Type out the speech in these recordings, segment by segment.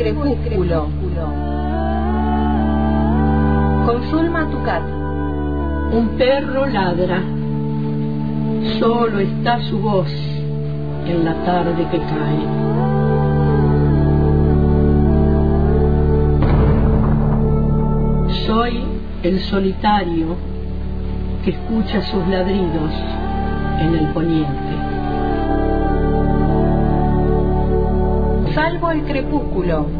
crepúsculo. Con Zulma Tucat. Un perro ladra. Solo está su voz en la tarde que cae. Soy el solitario que escucha sus ladridos en el poniente. Salvo el crepúsculo.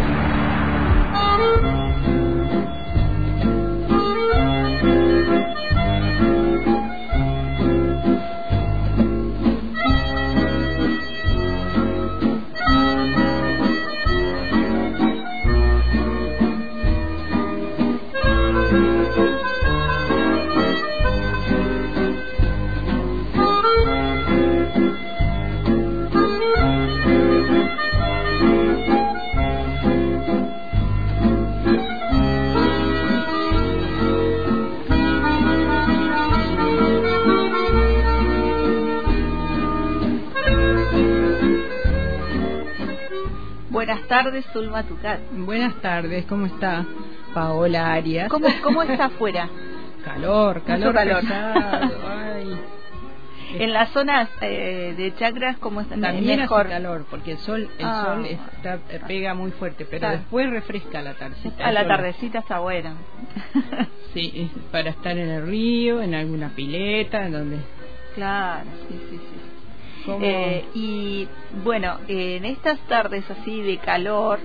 Buenas tardes, Zulma Tucat. Buenas tardes, ¿cómo está Paola Arias? ¿Cómo, cómo está afuera? calor, calor, calor. ay. En las zonas eh, de chacras, ¿cómo está? También mejor. hace calor, porque el sol, el Ah. sol está, eh, pega muy fuerte, pero Está. después refresca la tardecita. A la Eso tardecita está bueno. Sí, para estar en el río, en alguna pileta, en donde... claro, sí, sí, sí. Eh, y bueno, en estas tardes así de calor,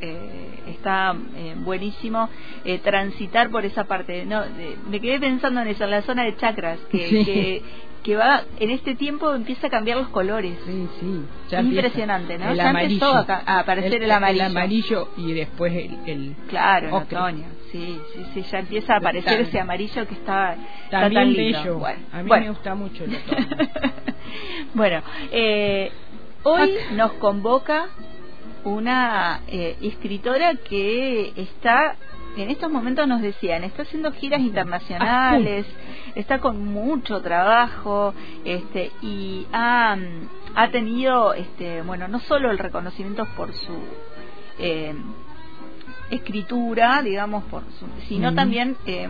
eh, está eh, buenísimo eh, transitar por esa parte. No, de- me quedé pensando en eso, en la zona de chakras, que, Sí. que, que va, en este tiempo empieza a cambiar los colores. Sí, sí. ya Impresionante, empieza. ¿no? El Ya amarillo. a aparecer el amarillo. El amarillo y después el... el Claro, en otoño. Sí, sí, sí, ya empieza a aparecer ese amarillo que está, está También tan lindo. bello. Bueno, a mí bueno. me gusta mucho el otoño. bueno, eh, hoy nos convoca una eh, escritora que está, en estos momentos nos decían, está haciendo giras internacionales, está con mucho trabajo, este, y ha, ha tenido, este, bueno, no solo el reconocimiento por su eh, escritura, digamos, por su, sino también eh,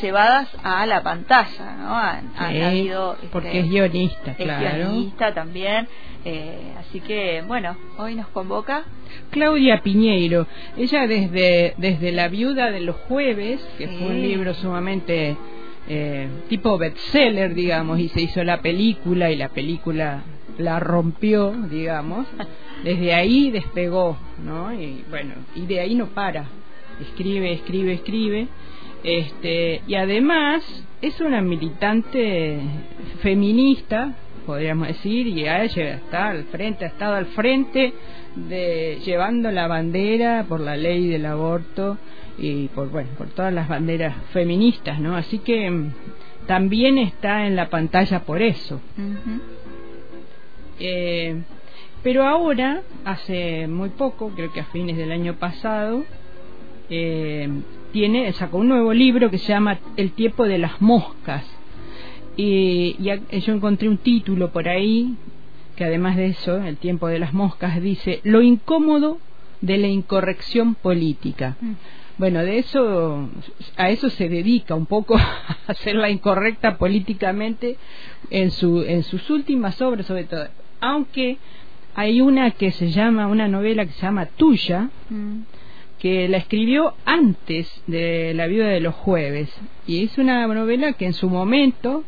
llevadas a la pantalla, ¿no? Han, habido, este, porque es guionista, es claro. guionista también, eh, así que bueno, hoy nos convoca. Claudia Piñeiro, ella desde, desde La viuda de los jueves, que Sí. fue un libro sumamente eh, tipo bestseller, digamos, y se hizo la película y la película la rompió, digamos, desde ahí despegó, ¿no? Y bueno, y de ahí no para, escribe, escribe, escribe, este, y además es una militante feminista, podríamos decir, y ha llegado- está al frente, ha estado al frente de llevando la bandera por la ley del aborto y por bueno, por todas las banderas feministas, ¿no? Así que mm, también está en la pantalla por eso. Eh, pero ahora, hace muy poco, creo que a fines del año pasado, eh, tiene sacó un nuevo libro que se llama El tiempo de las moscas. Y, yo encontré un título por ahí que además de eso, El tiempo de las moscas dice Lo incómodo de la incorrección política. Bueno, de eso, a eso se dedica un poco a hacerla incorrecta políticamente en, su, en sus últimas obras, sobre todo. Aunque hay una que se llama, una novela que se llama Tuya, que la escribió antes de La viuda de los jueves. Y es una novela que en su momento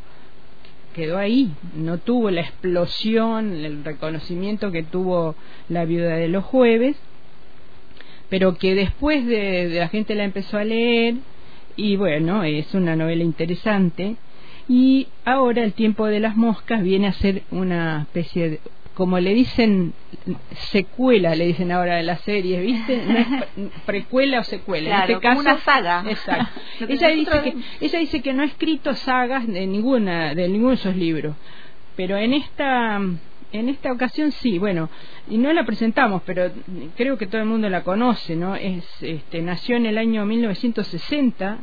quedó ahí, no tuvo la explosión, el reconocimiento que tuvo La viuda de los jueves pero que después de, de la gente la empezó a leer. Y bueno, es una novela interesante. Y ahora el tiempo de las moscas viene a ser una especie de como le dicen secuela, le dicen ahora de las series, ¿viste? No es pre- precuela o secuela. Claro, en este caso, una saga. Exacto. Ella dice que ella dice que no ha escrito sagas de ninguna de ninguno de esos libros, pero en esta en esta ocasión sí, bueno, y no la presentamos, pero creo que todo el mundo la conoce, ¿no? Es, este, nació en el año 1960,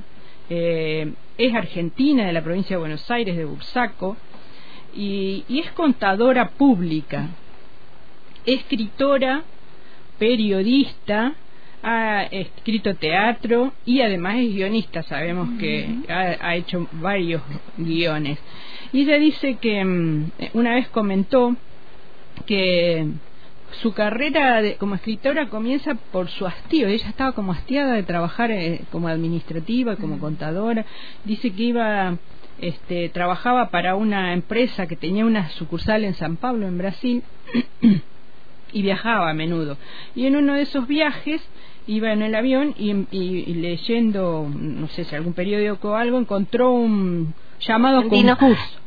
eh, es argentina de la provincia de Buenos Aires, de Bursaco, y, y es contadora pública, escritora, periodista, ha escrito teatro y además es guionista, sabemos que ha, ha hecho varios guiones. Y ella dice que mm, una vez comentó que su carrera de, como escritora comienza por su hastío. Ella estaba como hastiada de trabajar eh, como administrativa, como contadora. Dice que iba, este, trabajaba para una empresa que tenía una sucursal en San Pablo, en Brasil, y viajaba a menudo. Y en uno de esos viajes iba en el avión y, y- y leyendo, no sé si algún periódico o algo, encontró un llamado concurso.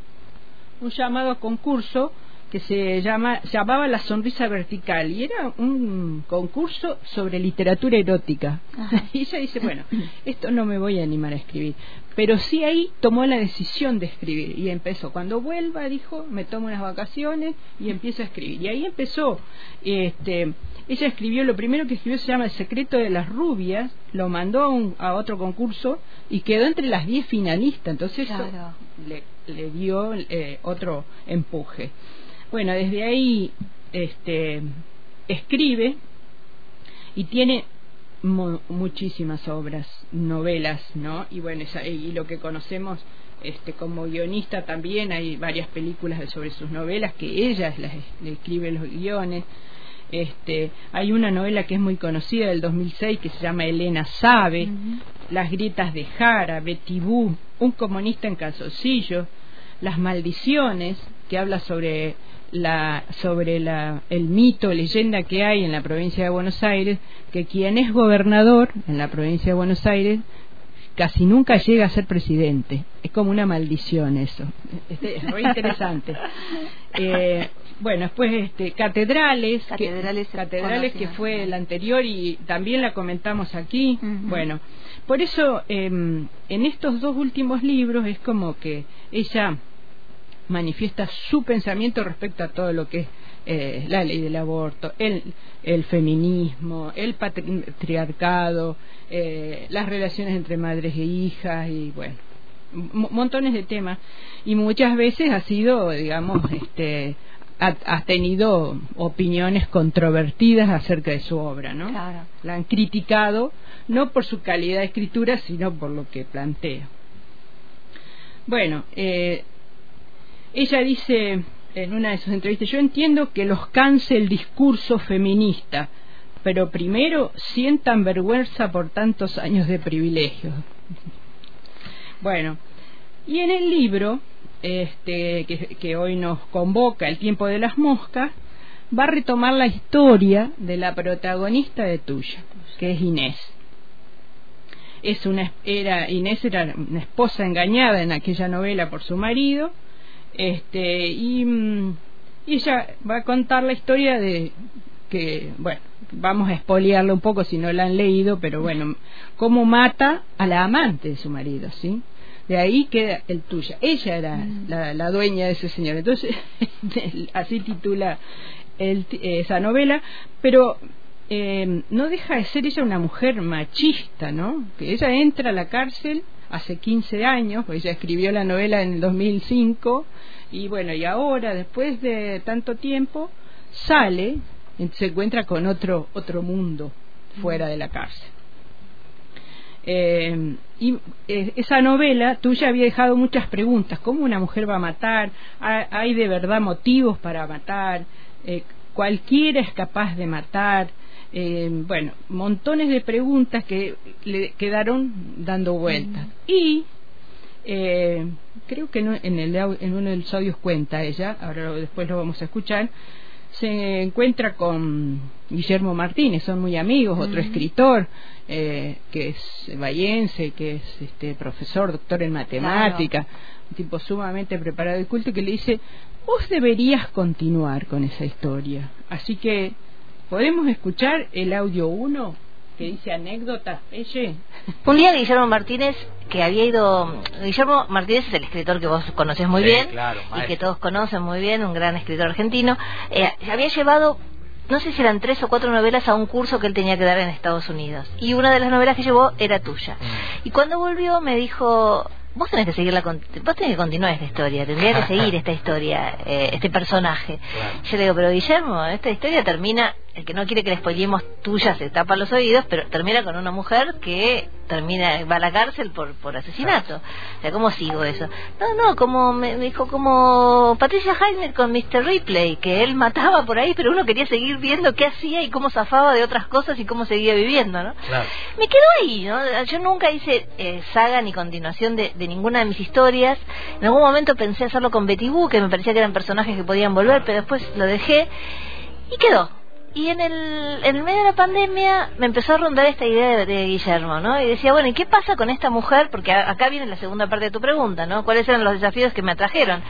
Un llamado a concurso que se llama, llamaba La Sonrisa Vertical y era un concurso sobre literatura erótica. Y ella dice, bueno, esto no me voy a animar a escribir. Pero sí ahí tomó la decisión de escribir y empezó. Cuando vuelva, dijo, me tomo unas vacaciones y empiezo a escribir. Y ahí empezó. Este, ella escribió, lo primero que escribió se llama El secreto de las rubias, lo mandó a, un- a otro concurso y quedó entre las 10 finalistas. Entonces eso Claro. le, le dio eh, otro empuje. Bueno, desde ahí este, escribe y tiene mu- muchísimas obras, novelas, ¿no? Y bueno, esa- y lo que conocemos este, como guionista también, hay varias películas sobre sus novelas que ella las le escribe los guiones. Este, hay una novela que es muy conocida del 2006 que se llama Elena Sabe, Las grietas de Jara, Betty Boo, Un comunista en calzoncillo, Las maldiciones, que habla sobre la sobre la, el mito, leyenda que hay en la provincia de Buenos Aires, que quien es gobernador en la provincia de Buenos Aires casi nunca llega a ser presidente. Es como una maldición eso. Este, es muy interesante. Eh, bueno, después este, catedrales, que- Catedrales catedrales que fue el anterior y también la comentamos aquí. Bueno, por eso em, en estos dos últimos libros es como que ella manifiesta su pensamiento respecto a todo lo que es eh, la ley del aborto, el, el feminismo, el patriarcado, eh, las relaciones entre madres e hijas y bueno, montones de temas y muchas veces ha sido, digamos, este, ha, ha tenido opiniones controvertidas acerca de su obra, ¿no? Claro. La han criticado no por su calidad de escritura, sino por lo que plantea. Bueno, eh, ella dice en una de sus entrevistas, yo entiendo que los canse el discurso feminista, pero primero sientan vergüenza por tantos años de privilegios. Bueno, y en el libro este, que, que hoy nos convoca, El tiempo de las moscas, va a retomar la historia de la protagonista de Tuya, que es Inés. Es una, era, Inés era una esposa engañada en aquella novela por su marido, este, y, mm, y ella va a contar la historia de que, bueno, vamos a espoliarla un poco si no la han leído, pero bueno, cómo mata a la amante de su marido, ¿sí? De ahí queda el tuya. Ella era la, la dueña de ese señor. Entonces, así titula el, esa novela, pero eh, no deja de ser ella una mujer machista, ¿no? Que ella entra a la cárcel hace 15 años, pues ella escribió la novela en el 2005 y bueno, y ahora, después de tanto tiempo, sale, se encuentra con otro, otro mundo fuera de la cárcel. Eh, y eh, esa novela tuya había dejado muchas preguntas. ¿Cómo una mujer va a matar? ¿Ha- ¿Hay de verdad motivos para matar? Eh, ¿Cualquiera es capaz de matar? Eh, bueno, montones de preguntas que le quedaron dando vueltas. Y eh, creo que en, el, en uno de los audios cuenta ella, ahora después lo vamos a escuchar, se encuentra con Guillermo Martínez, son muy amigos, otro escritor eh, que es bayense, que es este profesor, doctor en matemática, un tipo sumamente preparado y culto, que le dice, vos deberías continuar con esa historia. Así que, ¿podemos escuchar el audio 1? que dice anécdota, ella. Un día Guillermo Martínez, que había ido... Guillermo Martínez es el escritor que vos conoces muy Sí, bien claro, y que todos conocen muy bien, un gran escritor argentino. Eh, había llevado, no sé si eran tres o cuatro novelas a un curso que él tenía que dar en Estados Unidos. Y una de las novelas que llevó era tuya. Mm. Y cuando volvió me dijo... Vos tenés que seguir la, con- vos tenés que continuar esta historia, tendría que seguir esta historia, eh, este personaje. Claro. Yo le digo, pero Guillermo, esta historia termina, el que no quiere que le spoilemos tuya se tapa los oídos, pero termina con una mujer que termina, va a la cárcel por, por asesinato. O sea, ¿cómo sigo eso? No, no, como me, me dijo, como Patricia Heiner con Mr. Ripley, que él mataba por ahí, pero uno quería seguir viendo qué hacía y cómo zafaba de otras cosas y cómo seguía viviendo, ¿no? Claro. me quedo ahí, ¿no? Yo nunca hice eh, saga ni continuación de, de ninguna de mis historias. En algún momento pensé hacerlo con Betty Boo, que me parecía que eran personajes que podían volver, pero después lo dejé y quedó. Y en el, en el medio de la pandemia me empezó a rondar esta idea de, Guillermo, ¿no? Y decía, bueno, ¿y qué pasa con esta mujer? Porque acá viene la segunda parte de tu pregunta, ¿no? ¿Cuáles eran los desafíos que me atrajeron?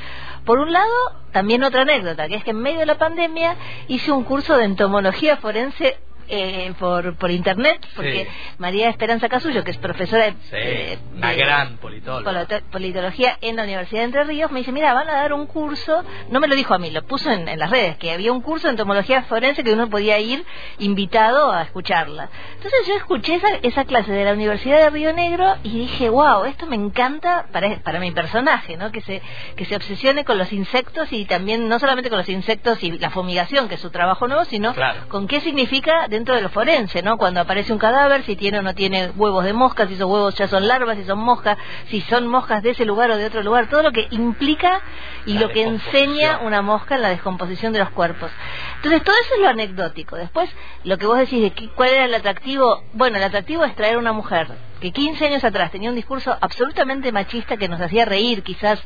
Por un lado, también otra anécdota, que es que en medio de la pandemia hice un curso de entomología forense eh, por, por internet, porque Sí. María Esperanza Casullo, que es profesora de, Sí, eh, una de- gran politóloga. polito- politología en la Universidad de Entre Ríos, me dice, mira, van a dar un curso, no me lo dijo a mí, lo puso en, en las redes, que había un curso de entomología forense que uno podía ir invitado a escucharla. Entonces yo escuché esa, esa clase de la Universidad de Río Negro y dije, wow, esto me encanta para, para mi personaje, ¿no? Que se, que se obsesione con los insectos y también no solamente con los insectos y la fumigación, que es su trabajo nuevo, sino Claro. con qué significa dentro de lo forense, ¿no? Cuando aparece un cadáver, si tiene o no tiene huevos de mosca, si esos huevos ya son larvas, si son moscas, si son moscas de ese lugar o de otro lugar, todo lo que implica y La lo que enseña una mosca en la descomposición de los cuerpos. Entonces, todo eso es lo anecdótico. Después, lo que vos decís de que- cuál era el atractivo, bueno, el atractivo es traer a una mujer que 15 años atrás tenía un discurso absolutamente machista que nos hacía reír, quizás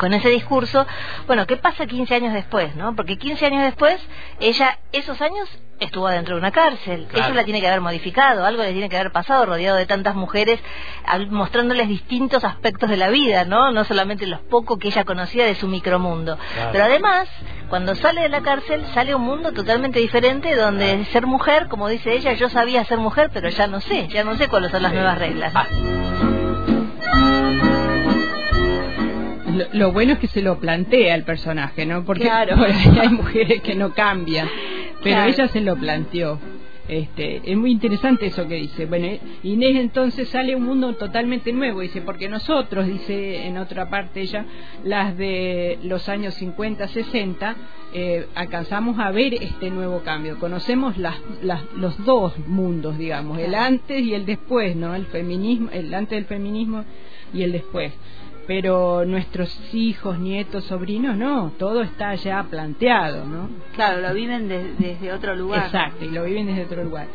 con ese discurso, bueno, ¿qué pasa 15 años después, no? Porque 15 años después, ella, esos años, estuvo dentro de una cárcel. Claro. Eso la tiene que haber modificado, algo le tiene que haber pasado, rodeado de tantas mujeres, mostrándoles distintos aspectos de la vida, ¿no? No solamente los pocos que ella conocía de su micromundo. Claro. Pero además, cuando sale de la cárcel, sale a un mundo totalmente diferente, donde ser mujer, como dice ella, yo sabía ser mujer, pero ya no sé, ya no sé cuáles son las nuevas reglas. Ah, Lo, lo bueno es que se lo plantea el personaje, ¿no? Porque Claro. por ahí hay mujeres que no cambian, pero Claro. ella se lo planteó. Este, es muy interesante eso que dice. Bueno, Inés entonces sale a un mundo totalmente nuevo, dice, porque nosotros, dice en otra parte ella, las de los años 50, 60, eh, alcanzamos a ver este nuevo cambio. Conocemos las, las, los dos mundos, digamos, el antes y el después, ¿no? El feminismo, el antes del feminismo y el después pero nuestros hijos, nietos, sobrinos, no, todo está ya planteado, ¿no? Claro, lo viven de- desde otro lugar. Exacto, y lo viven desde otro lugar.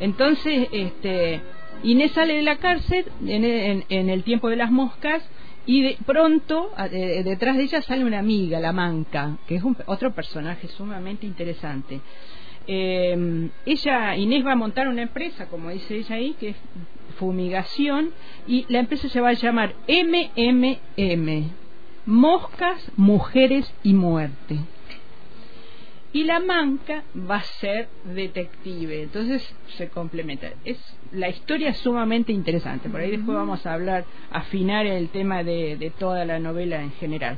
Entonces, este, Inés sale de la cárcel en, en- en el tiempo de las moscas y de pronto eh, detrás de ella sale una amiga, la Manca, que es un- otro personaje sumamente interesante. Eh, ella, Inés va a montar una empresa, como dice ella ahí, que es fumigación, y la empresa se va a llamar MMM, Moscas, Mujeres y Muerte. Y la manca va a ser detective, entonces se complementa. Es la historia es sumamente interesante. Por ahí después vamos a hablar, afinar el tema de, de toda la novela en general.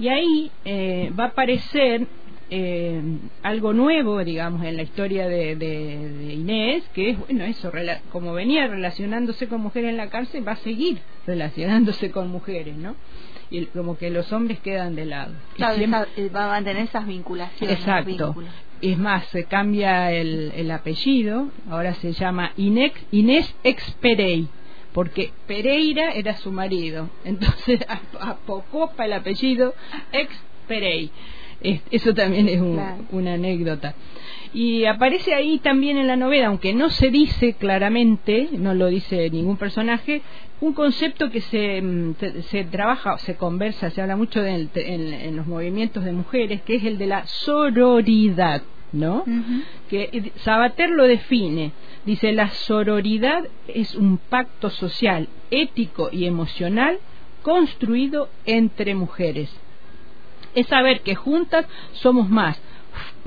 Y ahí eh, va a aparecer eh, algo nuevo, digamos, en la historia de, de- de Inés, que es, bueno, eso, rela- como venía relacionándose con mujeres en la cárcel, va a seguir relacionándose con mujeres, ¿no? Y como que los hombres quedan de lado. Y Claro, siempre- esa- eh, va a mantener esas vinculaciones. Exacto. Es más, se cambia el, el apellido, ahora se llama Inés, Inés Ex Perey, porque Pereira era su marido. Entonces ap- apocopa el apellido Ex Perey. Es- Eso también es un- Claro. una anécdota. Y aparece ahí también en la novela, aunque no se dice claramente, no lo dice ningún personaje, un concepto que se, mm, se, trabaja, se conversa, se habla mucho de- en, en los movimientos de mujeres, que es el de la sororidad, ¿no? Que eh, Sabater lo define. Dice, la sororidad es un pacto social, ético y emocional construido entre mujeres. Es saber que juntas somos más,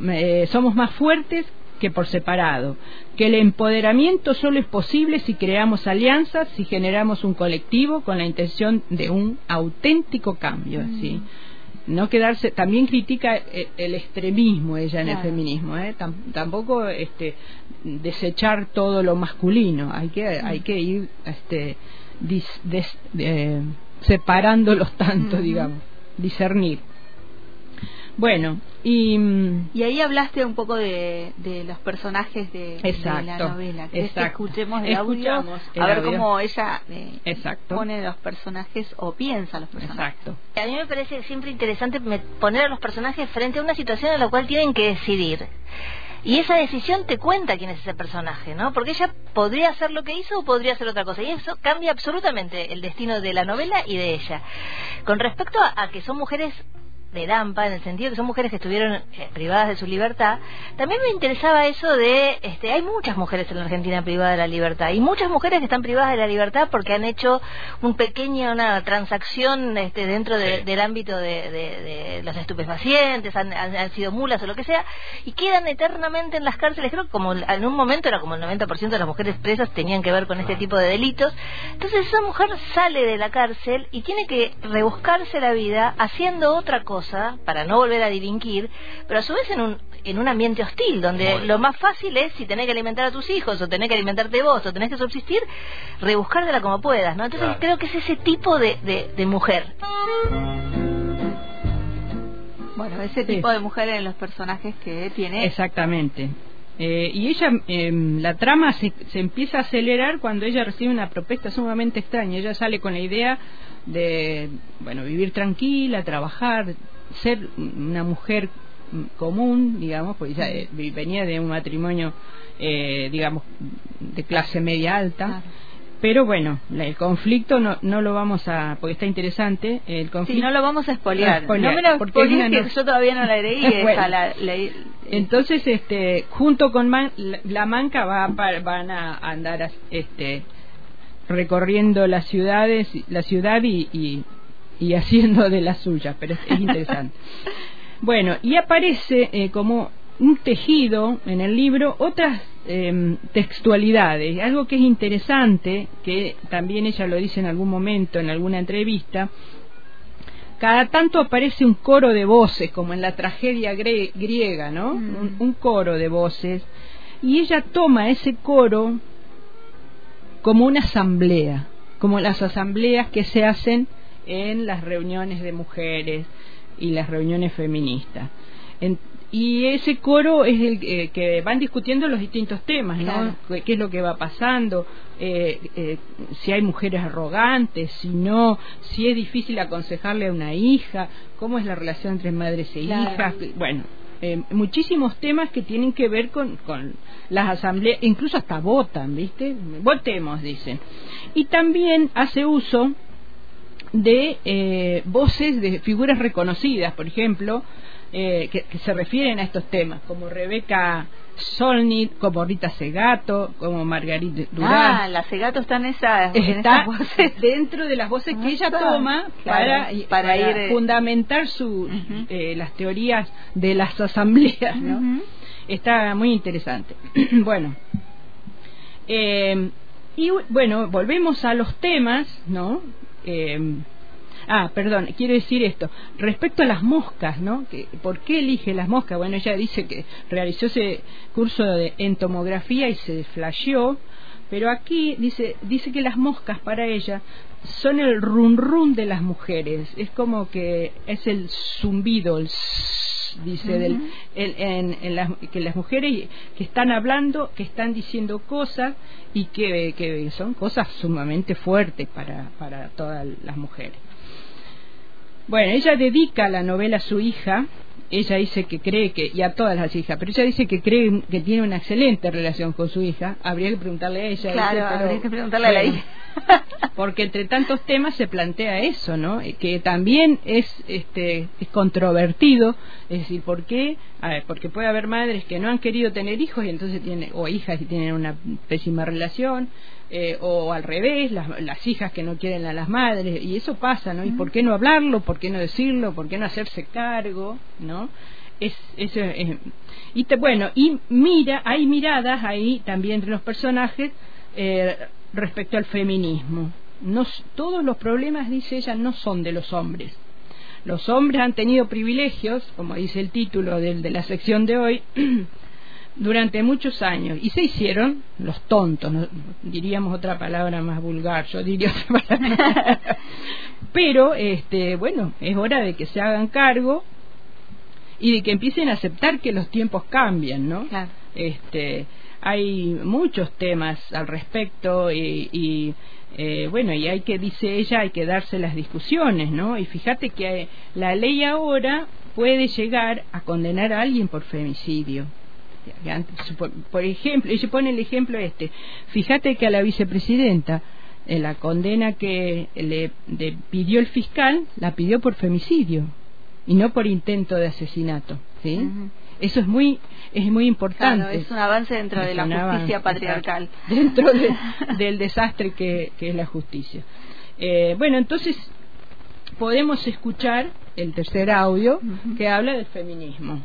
eh, somos más fuertes que por separado, que el empoderamiento solo es posible si creamos alianzas, si generamos un colectivo con la intención de un auténtico cambio, ¿sí? no quedarse también critica el, el extremismo ella en el feminismo ¿eh? tampoco este desechar todo lo masculino hay que hay que ir este eh, separándolos tanto digamos discernir bueno, y, y ahí hablaste un poco de, de los personajes de, la novela. que escuchemos el audio? a ver cómo ella eh, pone los personajes o piensa los personajes. Exacto. A mí me parece siempre interesante poner a los personajes frente a una situación en la cual tienen que decidir. Y esa decisión te cuenta quién es ese personaje, ¿no? Porque ella podría hacer lo que hizo o podría hacer otra cosa. Y eso cambia absolutamente el destino de la novela y de ella. Con respecto a que son mujeres de Lampa, en el sentido que son mujeres que estuvieron eh, privadas de su libertad, también me interesaba eso de, este, hay muchas mujeres en la Argentina privadas de la libertad, y muchas mujeres que están privadas de la libertad porque han hecho un pequeña, una transacción este, dentro del ámbito de, los estupefacientes, han, sido mulas o lo que sea, y quedan eternamente en las cárceles, creo que como en un momento era como el 90% de las mujeres presas tenían que ver con este tipo de delitos, entonces esa mujer sale de la cárcel y tiene que rebuscarse la vida haciendo otra cosa, para no volver a delinquir, pero a su vez en un, en un ambiente hostil, donde lo más fácil es, si tenés que alimentar a tus hijos, o tenés que alimentarte vos, o tenés que subsistir, rebuscártela como puedas, ¿no? Entonces creo que es ese tipo de, de, mujer. Bueno, ese tipo de mujer en los personajes que tiene. Exactamente. Eh, y ella, em, la trama se, se, empieza a acelerar cuando ella recibe una propuesta sumamente extraña. Ella sale con la idea de, bueno, vivir tranquila, trabajar, ser una mujer común, digamos, porque ella eh, venía de un matrimonio, eh, digamos, de clase media alta. Pero bueno, el conflicto no, no lo vamos a, porque está interesante, el conflicto... Sí, no lo vamos a espolear. No, me lo porque que yo todavía no la leí. la, Entonces, este, junto con la, Manca va, van a andar este, recorriendo las ciudades, la ciudad y, y, haciendo de las suyas, pero es, interesante. bueno, y aparece eh, como un tejido en el libro otras em, textualidades, algo que es interesante, que también ella lo dice en algún momento, en alguna entrevista, cada tanto aparece un coro de voces, como en la tragedia griega, ¿no? Mm. un, coro de voces, y ella toma ese coro como una asamblea, como las asambleas que se hacen en las reuniones de mujeres y las reuniones feministas. Y ese coro es el eh, que van discutiendo los distintos temas, ¿no? ¿Qué es lo que va pasando? Eh, eh, si hay mujeres arrogantes, si no, si es difícil aconsejarle a una hija, cómo es la relación entre madres e hijas. Bueno, eh, muchísimos temas que tienen que ver con, con las asambleas, incluso hasta votan, ¿viste? Votemos, dicen. Y también hace uso de eh, voces de figuras reconocidas, por ejemplo, eh, que, se refieren a estos temas, como Rebeca Solnit, como Rita Segato, como Margarita Durán. Ah, la Segato está en, esa, está dentro de las voces que ella toma para, para, ir, eh, fundamentar su, eh, las teorías de las asambleas, ¿no? Está muy interesante. bueno, eh, y bueno, volvemos a los temas, ¿no? Eh, Ah, perdón, quiero decir esto. Respecto a las moscas, ¿no? ¿Por qué elige las moscas? Bueno, ella dice que realizó ese curso de entomografía y se flasheó, pero aquí dice, dice que las moscas para ella son el run run de las mujeres. Es como que es el zumbido, el dice del, en, las, que las mujeres que están hablando, que están diciendo cosas y que, que son cosas sumamente fuertes para, para todas las mujeres. Bueno, ella dedica la novela a su hija, ella dice que cree que, y a todas las hijas, pero ella dice que cree que tiene una excelente relación con su hija, habría que preguntarle a ella. Claro, habría que preguntarle a la hija. porque entre tantos temas se plantea eso, ¿no? Que también es, este, es controvertido, es decir, ¿por qué? A ver, porque puede haber madres que no han querido tener hijos y entonces tienen, o hijas que tienen una pésima relación, eh, o al revés, las, las, hijas que no quieren a las madres, y eso pasa, ¿no? ¿Y por qué no hablarlo? ¿Por qué no decirlo? ¿Por qué no hacerse cargo? ¿No? es, es- y te- bueno y mira hay miradas ahí también entre los personajes eh, respecto al feminismo no todos los problemas dice ella no son de los hombres los hombres han tenido privilegios como dice el título de la sección de hoy durante muchos años y se hicieron los tontos, no- diríamos otra palabra más vulgar, yo diría otra palabra. Pero, este, bueno, es hora de que se hagan cargo y de que empiecen a aceptar que los tiempos cambian, ¿no? Claro. Este, hay muchos temas al respecto y, y, eh, bueno, y hay que, dice ella, hay que darse las discusiones, ¿no? Y fíjate que la ley ahora puede llegar a condenar a alguien por femicidio. Por, ejemplo, ella pone el ejemplo este. Fíjate que a la vicepresidenta eh, la condena que le, le pidió el fiscal la pidió por femicidio y no por intento de asesinato, ¿sí? Eso es muy es muy importante. Claro, es un avance dentro de la justicia avance, patriarcal. exacto. Dentro de- del desastre que, que es la justicia. Eh, bueno, entonces podemos escuchar el tercer audio que habla del feminismo.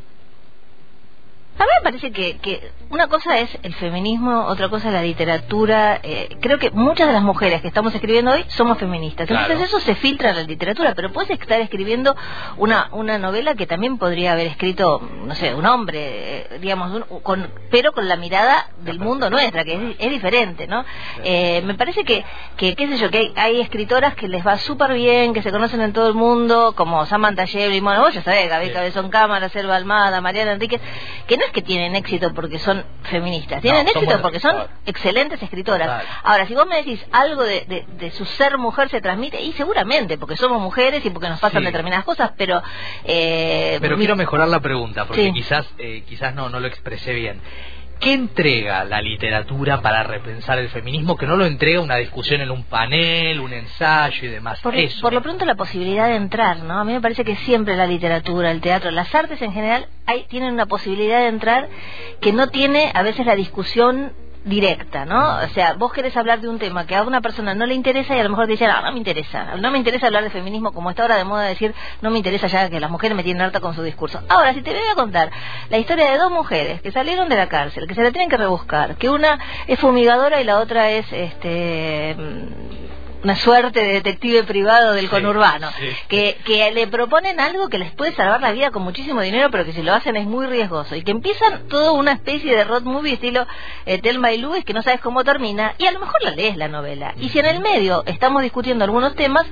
Parece que, que una cosa es el feminismo, otra cosa es la literatura. Eh, creo que muchas de las mujeres que estamos escribiendo hoy somos feministas. Claro. Entonces eso se filtra en la literatura, pero puedes estar escribiendo una, una novela que también podría haber escrito, no sé, un hombre, eh, digamos, un- con, pero con la mirada del mundo nuestra, que es, es diferente, ¿no? Eh, me parece que, que, qué sé yo, que hay, hay escritoras que les va súper bien, que se conocen en todo el mundo, como Samantha Shevlin, bueno, vos ya sabés, Sí. Cabezón Cámara, Selva Almada, Mariana Enríquez, que no es que tienen éxito porque son feministas, tienen No, éxito porque son excelentes escritoras. Total. Ahora, si vos me decís algo de, de, de su ser mujer se transmite, y seguramente, porque somos mujeres y porque nos pasan Sí. determinadas cosas, pero... Eh, Pero mi- quiero mejorar la pregunta, porque Sí. quizás, eh, quizás no, no lo expresé bien. ¿Qué entrega la literatura para repensar el feminismo que no lo entrega una discusión en un panel, un ensayo y demás? Por, Eso. por lo pronto la posibilidad de entrar, ¿no? A mí me parece que siempre la literatura, el teatro, las artes en general hay, tienen una posibilidad de entrar que no tiene a veces la discusión directa, ¿no? O sea, vos querés hablar de un tema que a una persona no le interesa y a lo mejor te dice, no, no me interesa, no me interesa hablar de feminismo como está ahora de moda decir, no me interesa ya que las mujeres me tienen harta con su discurso. Ahora, si te voy a contar la historia de dos mujeres que salieron de la cárcel, que se la tienen que rebuscar, que una es fumigadora y la otra es, este, una suerte de detective privado del Sí, conurbano, sí. que, que le proponen algo que les puede salvar la vida con muchísimo dinero, pero que si lo hacen es muy riesgoso, y que empiezan toda una especie de road movie estilo eh, Telma y Luis, que no sabes cómo termina, y a lo mejor la lees la novela. Y si en el medio estamos discutiendo algunos temas,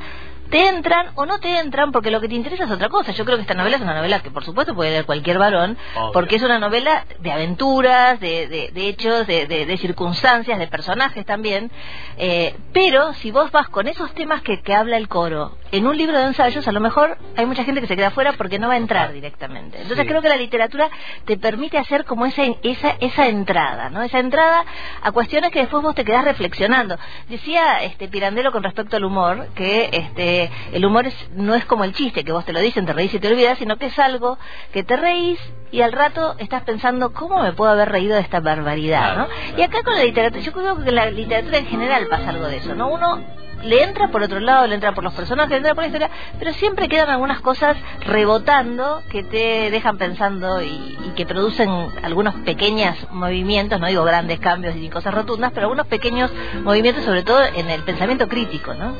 te entran o no te entran porque lo que te interesa es otra cosa. Yo creo que esta novela es una novela que por supuesto puede leer cualquier varón, Obvio. porque es una novela de aventuras, de, de- de hechos, de, de- de circunstancias, de personajes también. Eh, pero si vos vas con esos temas que, que habla el coro en un libro de ensayos, a lo mejor hay mucha gente que se queda fuera porque no va a entrar directamente. Entonces Sí. creo que la literatura te permite hacer como esa, esa, esa entrada, ¿no? Esa entrada a cuestiones que después vos te quedás reflexionando. Decía este Pirandello con respecto al humor que este el humor es, no es como el chiste, que vos te lo dicen, te reís y te olvidas, sino que es algo que te reís y al rato estás pensando, ¿cómo me puedo haber reído de esta barbaridad? ¿no? Y acá con la literatura, yo creo que la literatura en general pasa algo de eso, ¿no? Uno le entra por otro lado, le entra por los personajes, le entra por la historia, pero siempre quedan algunas cosas rebotando que te dejan pensando y, que producen algunos pequeños movimientos, no digo grandes cambios ni cosas rotundas, pero algunos pequeños movimientos, sobre todo en el pensamiento crítico, ¿no?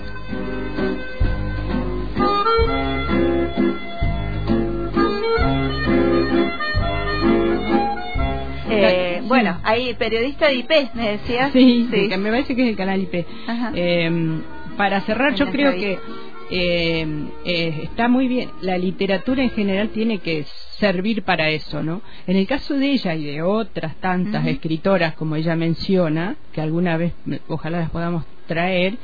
Bueno, hay periodista de IP, me decías. Sí, que me parece que es el canal IP. Ajá. Eh, para cerrar, yo creo que eh, eh, está muy bien. La literatura en general tiene que servir para eso, ¿no? En el caso de ella y de otras tantas escritoras, como ella menciona, que alguna vez ojalá las podamos traer,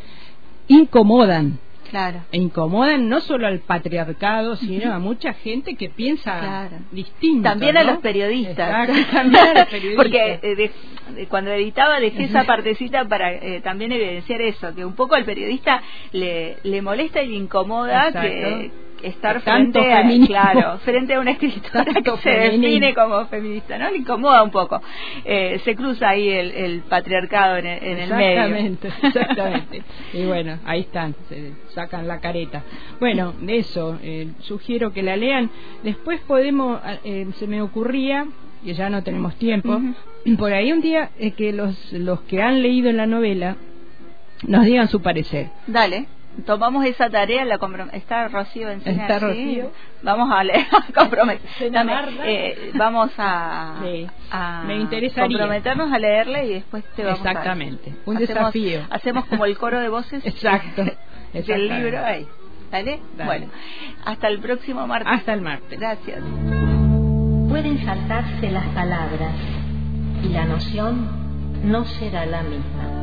incomodan. Claro. E incomodan no solo al patriarcado, sino a mucha gente que piensa Claro. distinto. También a los periodistas. Exacto, también a los periodistas. Porque eh, de- de- cuando editaba dejé esa partecita para eh, también evidenciar eso, que un poco al periodista le, le molesta y le incomoda Exacto. que estar frente a, claro, frente a una escritora Tanto que se feminismo. define como feminista, ¿no? Le incomoda un poco. Eh, se cruza ahí el, el patriarcado en el, en el medio. Exactamente, exactamente. Y bueno, ahí están, se sacan la careta. Bueno, de eso, eh, sugiero que la lean. Después podemos, eh, se me ocurría, que ya no tenemos tiempo, por ahí un día eh, que los, los que han leído la novela nos digan su parecer. Dale. Tomamos esa tarea, la comprom- está Rocío encima. Está. Rocío. Vamos a leer, a comprometer. Se Dame, Marda. eh, vamos a, Sí. a Me interesaría. comprometernos a leerle y después te vamos a- Exactamente. Un hacemos, desafío. Hacemos como el coro de voces Exacto. del libro ahí. ¿Dale? Dale. Bueno, hasta el próximo martes. Hasta el martes. Gracias. Pueden saltarse las palabras y la noción no será la misma.